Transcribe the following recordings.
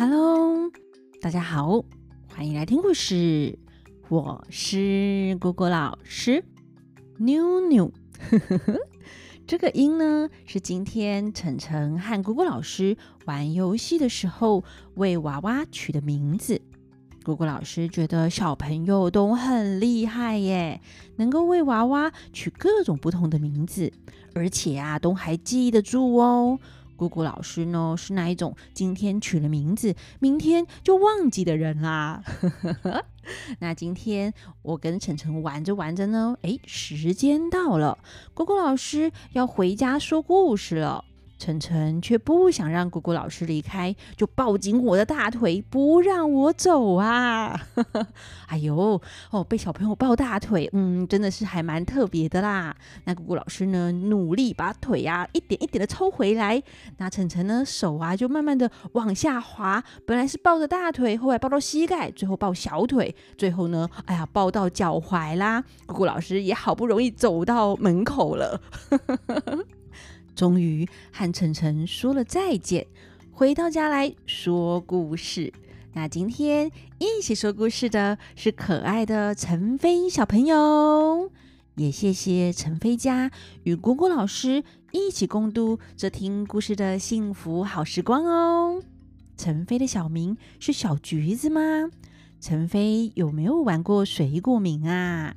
Hello，大家好，欢迎来听故事。我是果果老师，妞妞。这个音呢，是今天晨晨和果果老师玩游戏的时候为娃娃取的名字。果果老师觉得小朋友都很厉害耶，能够为娃娃取各种不同的名字，而且啊，都还记得住哦。姑姑老师呢，是那一种今天取了名字，明天就忘记的人啦。那今天我跟晨晨玩着玩着呢，哎，时间到了，姑姑老师要回家说故事了。晨晨却不想让果果老师离开，就抱紧我的大腿，不让我走啊！哎呦，哦，被小朋友抱大腿，嗯，真的是还蛮特别的啦。那果果老师呢，努力把腿呀、啊、一点一点的抽回来。那晨晨呢，手啊就慢慢的往下滑，本来是抱着大腿，后来抱到膝盖，最后抱小腿，最后呢，哎呀，抱到脚踝啦。果果老师也好不容易走到门口了。终于和晨晨说了再见，回到家来说故事。那今天一起说故事的是可爱的陈飞小朋友，也谢谢陈飞家与果果老师一起共度这听故事的幸福好时光哦。陈飞的小名是小橘子吗？陈飞有没有玩过水果名啊？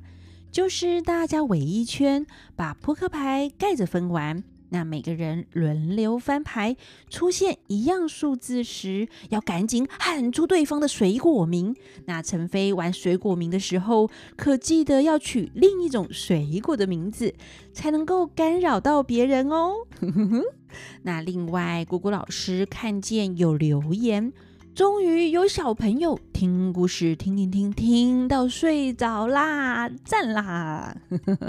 就是大家围一圈，把扑克牌盖着分玩。那每个人轮流翻牌，出现一样数字时，要赶紧喊出对方的水果名。那陈飞玩水果名的时候，可记得要取另一种水果的名字，才能够干扰到别人哦。那另外，果果老师看见有留言。终于有小朋友听故事，听听听，听到睡着啦，赞啦！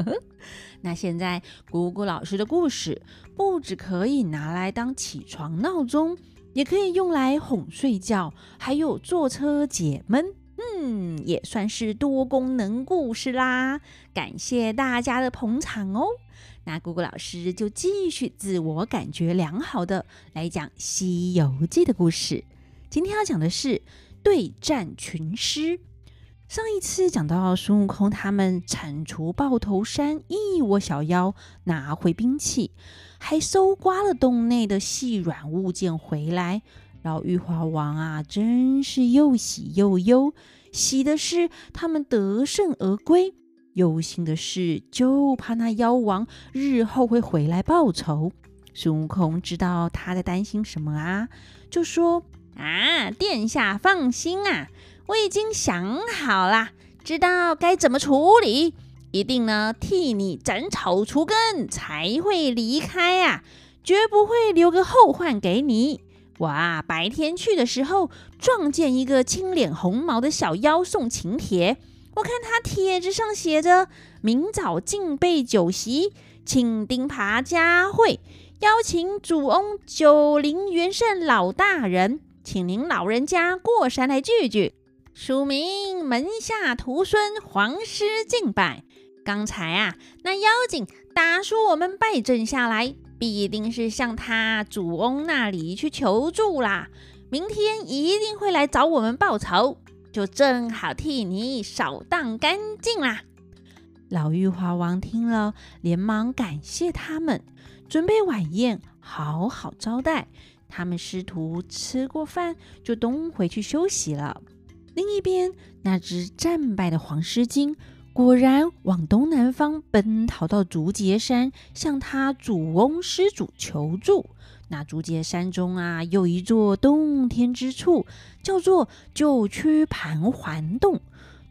那现在姑姑老师的故事不只可以拿来当起床闹钟，也可以用来哄睡觉，还有坐车解闷，嗯，也算是多功能故事啦。感谢大家的捧场哦。那姑姑老师就继续自我感觉良好的来讲《西游记》的故事。今天要讲的是对战群狮。上一次讲到孙悟空他们铲除豹头山一窝小妖，拿回兵器，还搜刮了洞内的细软物件回来。老玉华王啊，真是又喜又忧。喜的是他们得胜而归，忧心的是就怕那妖王日后会回来报仇。孙悟空知道他在担心什么啊，就说。啊，殿下放心啊，我已经想好了，知道该怎么处理，一定呢替你斩草除根，才会离开啊，绝不会留个后患给你。我啊，白天去的时候撞见一个青脸红毛的小妖送请帖，我看他帖子上写着：明早敬备酒席，请丁耙加会，邀请主翁九灵元圣老大人。请您老人家过山来聚聚，署名门下徒孙黄狮敬拜。刚才啊，那妖精打输我们败阵下来，必定是向他主翁那里去求助啦。明天一定会来找我们报仇，就正好替你扫荡干净啦。老玉华王听了，连忙感谢他们，准备晚宴，好好招待。他们师徒吃过饭，就都回去休息了。另一边，那只战败的黄狮精果然往东南方奔逃到竹节山，向他主翁施主求助。那竹节山中啊，有一座洞天之处，叫做九曲盘桓洞。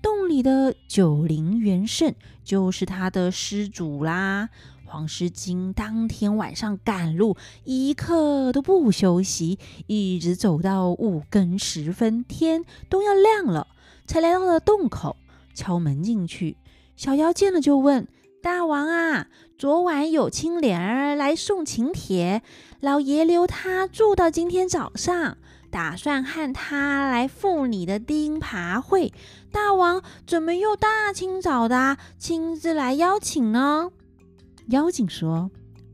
洞里的九灵元圣就是他的师主啦。黄狮精当天晚上赶路，一刻都不休息，一直走到五更时分，天都要亮了，才来到了洞口，敲门进去。小妖见了就问：“大王啊，昨晚有青脸儿来送请帖，老爷留他住到今天早上，打算和他来赴你的钉耙会。大王怎么又大清早的亲自来邀请呢？”妖精说：“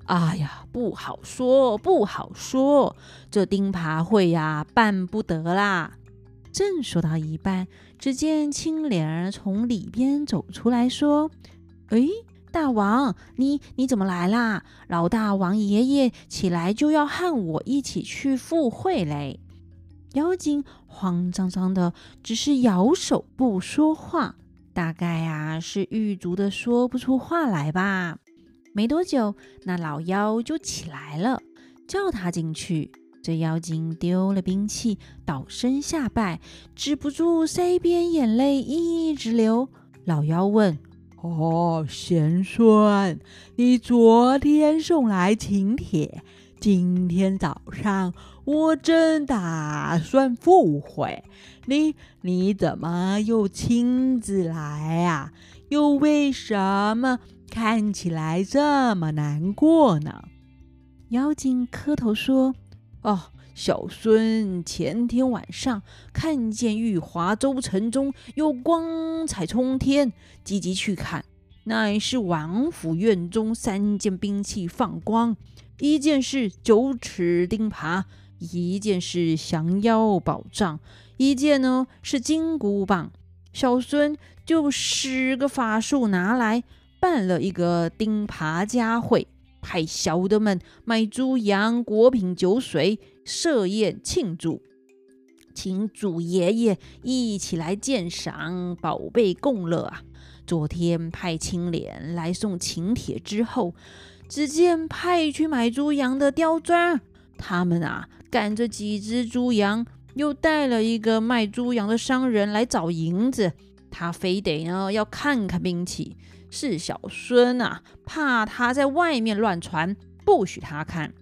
哎呀，不好说，不好说，这钉耙会呀，办不得啦。正说到一半，只见青莲儿从里边走出来说：“哎，大王，你你怎么来啦？老大王爷爷起来就要和我一起去赴会嘞。”妖精慌张张的，只是摇手不说话，大概啊是狱卒的说不出话来吧。没多久，那老妖就起来了，叫他进去。这妖精丢了兵器，倒身下拜，止不住腮边眼泪一直流。老妖问：“哦，贤孙，你昨天送来请帖，今天早上我正打算赴会，你你怎么又亲自来啊？又为什么看起来这么难过呢？”妖精磕头说。哦，小孙前天晚上看见玉华州城中有光彩冲天，急急去看，乃是王府院中三件兵器放光，一件是九齿钉耙，一件是降妖宝杖，一件呢是金箍棒。小孙就使个法术拿来办了一个钉耙佳会。派小的们买猪羊、果品、酒水，设宴庆祝，请祖爷爷一起来鉴赏宝贝共乐啊！昨天派青莲来送请帖之后，只见派去买猪羊的刁钻，他们啊赶着几只猪羊，又带了一个卖猪羊的商人来找银子，他非得呢要看看兵器。是小孙啊，怕他在外面乱传，不许他看。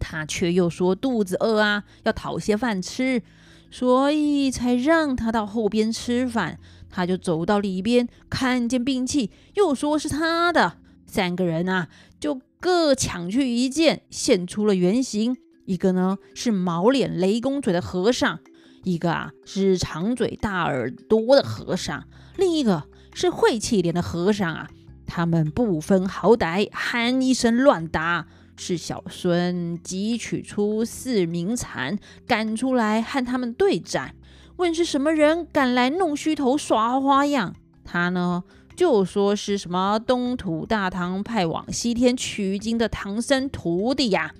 他却又说肚子饿啊，要讨些饭吃，所以才让他到后边吃饭。他就走到里边，看见兵器，又说是他的。三个人啊，就各抢去一件，现出了原形。一个呢是毛脸雷公嘴的和尚，一个啊是长嘴大耳朵的和尚，另一个。是晦气脸的和尚啊！他们不分好歹，喊一声乱打。是小孙急取出四名残赶出来和他们对战，问是什么人敢来弄虚头耍花样。他呢就说是什么东土大唐派往西天取经的唐僧徒弟呀，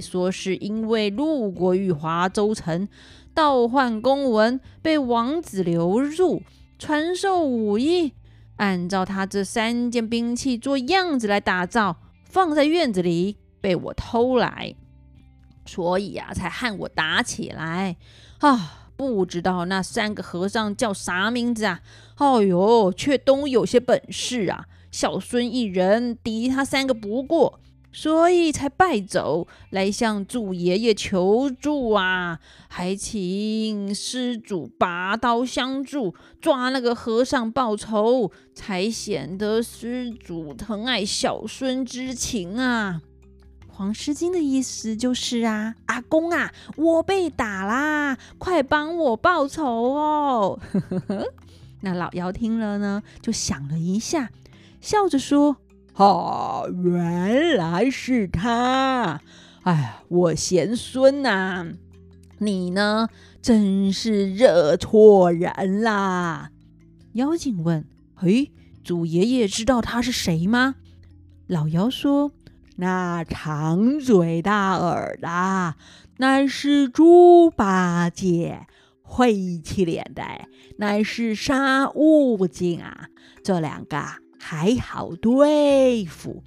说是因为路过玉华州城，盗换公文，被王子留住。传授武艺，按照他这三件兵器做样子来打造，放在院子里，被我偷来，所以、啊，才和我打起来啊！不知道那三个和尚叫啥名字啊？哦哟，却都有些本事啊！小孙一人敌他三个不过。所以才败走来向祖爷爷求助啊，还请施主拔刀相助，抓那个和尚报仇，才显得施主疼爱小孙之情啊。黄狮精的意思就是啊，阿公啊，我被打啦，快帮我报仇哦。那老妖听了呢，就想了一下，笑着说。哦，原来是他！哎，我贤孙呐，你呢，真是惹错人啦！妖精问：“嘿，祖爷爷知道他是谁吗？”老妖说：“那长嘴大耳的，乃是猪八戒；晦气脸的，乃是沙悟净啊！这两个。”还好对付，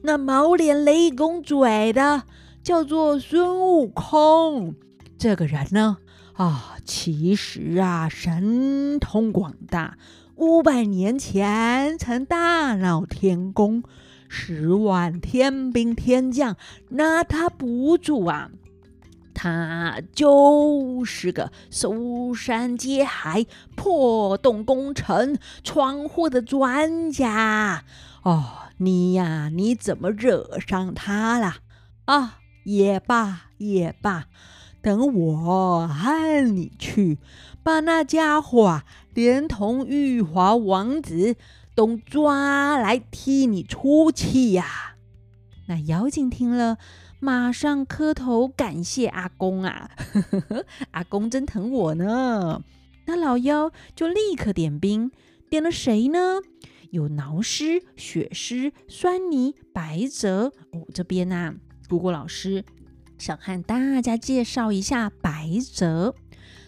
那毛脸雷公嘴的叫做孙悟空。这个人呢，啊，其实啊，神通广大，五百年前曾大闹天宫，十万天兵天将拿他不住啊。他就是个搜山接海、破洞攻城、闯祸的专家哦！你呀，你怎么惹上他了？啊，也罢也罢，等我和你去，把那家伙连同玉华王子都抓来替你出气呀！那妖精听了，马上磕头感谢阿公啊，阿公真疼我呢。那老妖就立刻点兵，点了谁呢？有挠师、雪师、酸泥、白泽。哦，这边呐、啊，果果老师想和大家介绍一下白泽。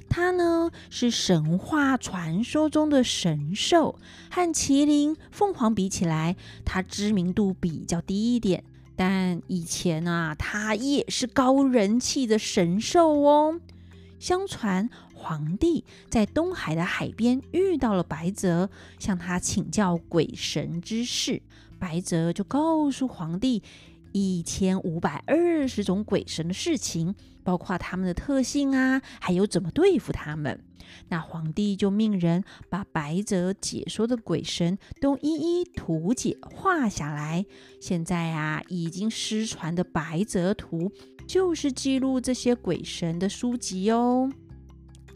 他呢是神话传说中的神兽，和麒麟、凤凰比起来，他知名度比较低一点。但以前啊，他也是高人气的神兽哦。相传皇帝在东海的海边遇到了白泽，向他请教鬼神之事，白泽就告诉皇帝。一千五百二十种鬼神的事情，包括他们的特性啊，还有怎么对付他们。那皇帝就命人把白泽解说的鬼神都一一图解画下来。现在啊，已经失传的《白泽图》就是记录这些鬼神的书籍哦。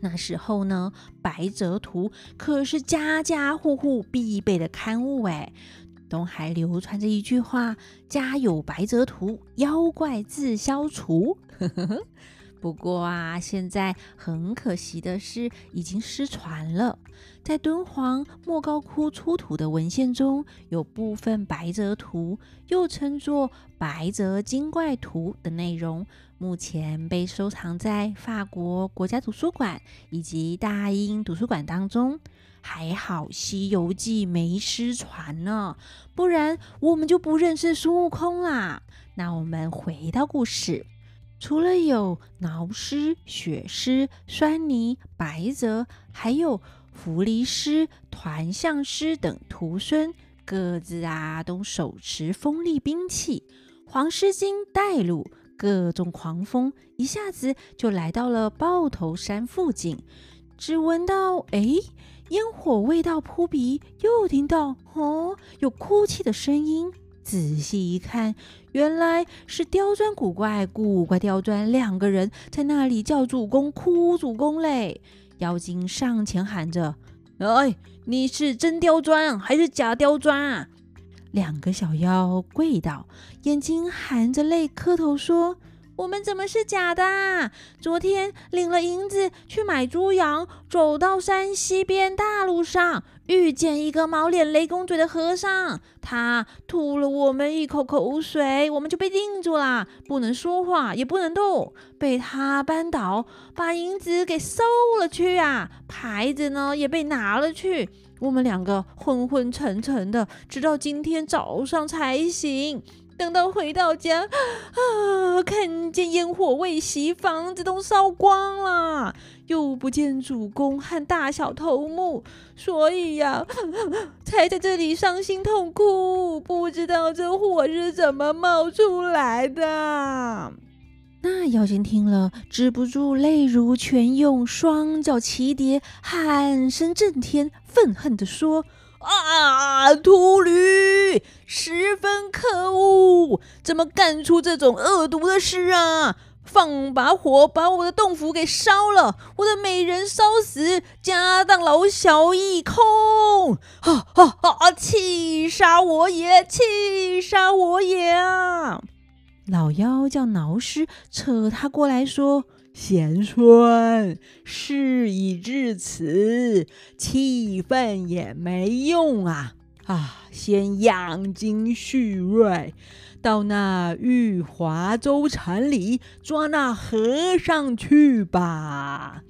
那时候呢，《白泽图》可是家家户户必备的刊物哎。东还流传着一句话：“家有白泽图，妖怪自消除。”不过啊，现在很可惜的是，已经失传了。在敦煌莫高窟出土的文献中，有部分白泽图，又称作《白泽精怪图》的内容，目前被收藏在法国国家图书馆以及大英图书馆当中。还好《西游记》没失传呢，不然我们就不认识孙悟空啦。那我们回到故事，除了有挠师、雪师、酸泥、白泽，还有伏离师、团象师等徒孙，各自啊都手持锋利兵器。黄狮精带路，各种狂风，一下子就来到了豹头山附近。只闻到哎。诶烟火味道扑鼻，又听到哦，有哭泣的声音。仔细一看，原来是刁钻古怪、古怪刁钻两个人在那里叫主公、哭主公嘞。妖精上前喊着：“哎，你是真刁钻还是假刁钻？”两个小妖跪倒，眼睛含着泪，磕头说。我们怎么是假的啊？昨天领了银子去买猪羊，走到山西边大路上，遇见一个毛脸雷公嘴的和尚，他吐了我们一口口水，我们就被定住了，不能说话，也不能动，被他扳倒，把银子给收了去啊，牌子呢也被拿了去，我们两个昏昏沉沉的，直到今天早上才醒。等到回到家，啊，看见烟火未熄，房子都烧光了，又不见主公和大小头目，所以呀，才在这里伤心痛哭，不知道这火是怎么冒出来的。那妖精听了，止不住泪如泉涌，双脚齐叠，喊声震天，愤恨地说。啊！秃驴，十分可恶！怎么干出这种恶毒的事啊？放把火把我的洞府给烧了，我的美人烧死，家当老小一空！哈哈哈！气杀我也！气杀我也啊！老妖叫挠师扯他过来说。贤孙，事已至此，气愤也没用啊！啊，先养精蓄锐，到那玉华州城里抓那和尚去吧。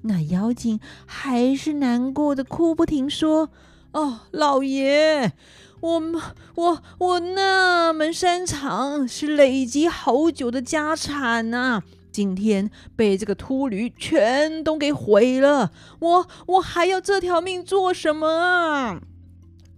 那妖精还是难过的哭不停，说：“哦，老爷，我我我那门山场是累积好久的家产呐、”今天被这个秃驴全都给毁了，我我还要这条命做什么啊？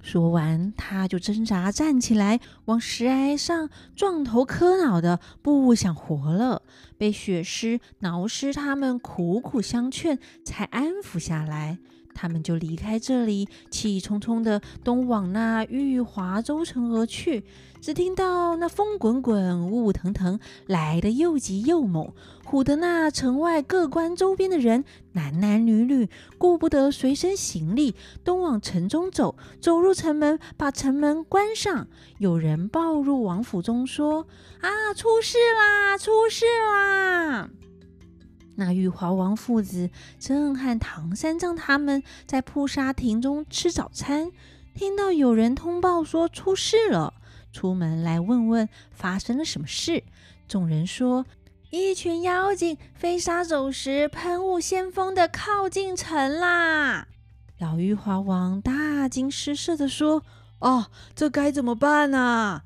说完，他就挣扎站起来，往石崖上撞头磕脑的，不想活了。被雪师、挠师他们苦苦相劝，才安抚下来。他们就离开这里，气冲冲的东往那玉华州城而去。只听到那风滚滚、雾腾腾，来得又急又猛，唬得那城外各关周边的人，男男女女顾不得随身行李，都往城中走。走入城门，把城门关上。有人报入王府中说：“啊，出事啦！出事啦！”那玉华王父子正和唐三藏他们在铺沙亭中吃早餐，听到有人通报说出事了，出门来问问发生了什么事。众人说，一群妖精飞沙走石、喷雾先锋的靠近城啦！老玉华王大惊失色地说：“哦，这该怎么办啊？”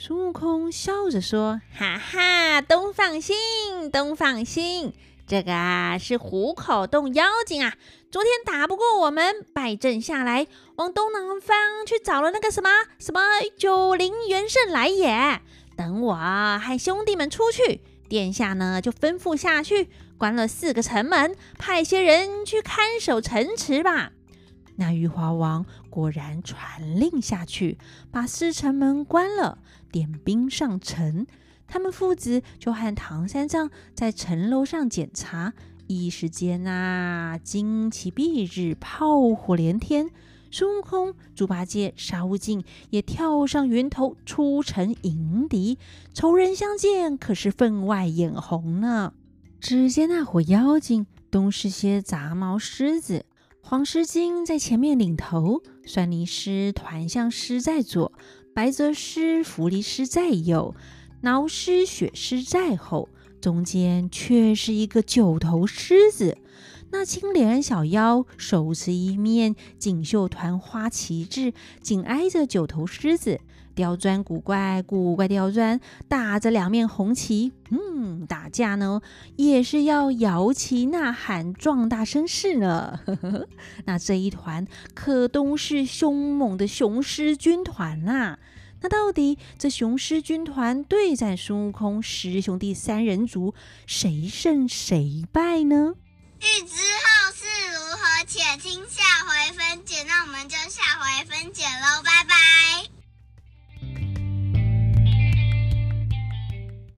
孙悟空笑着说：“哈哈，东放心，东放心。”这个啊是虎口洞妖精啊，昨天打不过我们，败阵下来，往东南方去找了那个什么什么九灵元圣来也。等我和兄弟们出去，殿下呢就吩咐下去，关了四个城门，派些人去看守城池吧。那玉华王果然传令下去，把四城门关了，点兵上城。他们父子就和唐三藏在城楼上检查，一时间呐，旌旗蔽日，炮火连天。孙悟空、猪八戒、沙悟净也跳上云头出城迎敌，仇人相见可是分外眼红呢。只见那伙妖精都是些杂毛狮子，黄狮精在前面领头，蒜泥狮、团象狮在左，白泽狮、符离狮在右。挠狮、雪狮在后，中间却是一个九头狮子。那青脸小妖手持一面锦绣团花旗帜，紧挨着九头狮子，刁钻古怪，古怪刁钻，打着两面红旗。嗯，打架呢，也是要摇旗呐喊，壮大声势呢。那这一团可都是凶猛的雄狮军团啊！那到底这雄狮军团对战孙悟空师兄弟三人组，谁胜谁败呢？欲知后事如何，且听下回分解。那我们就下回分解喽，拜拜。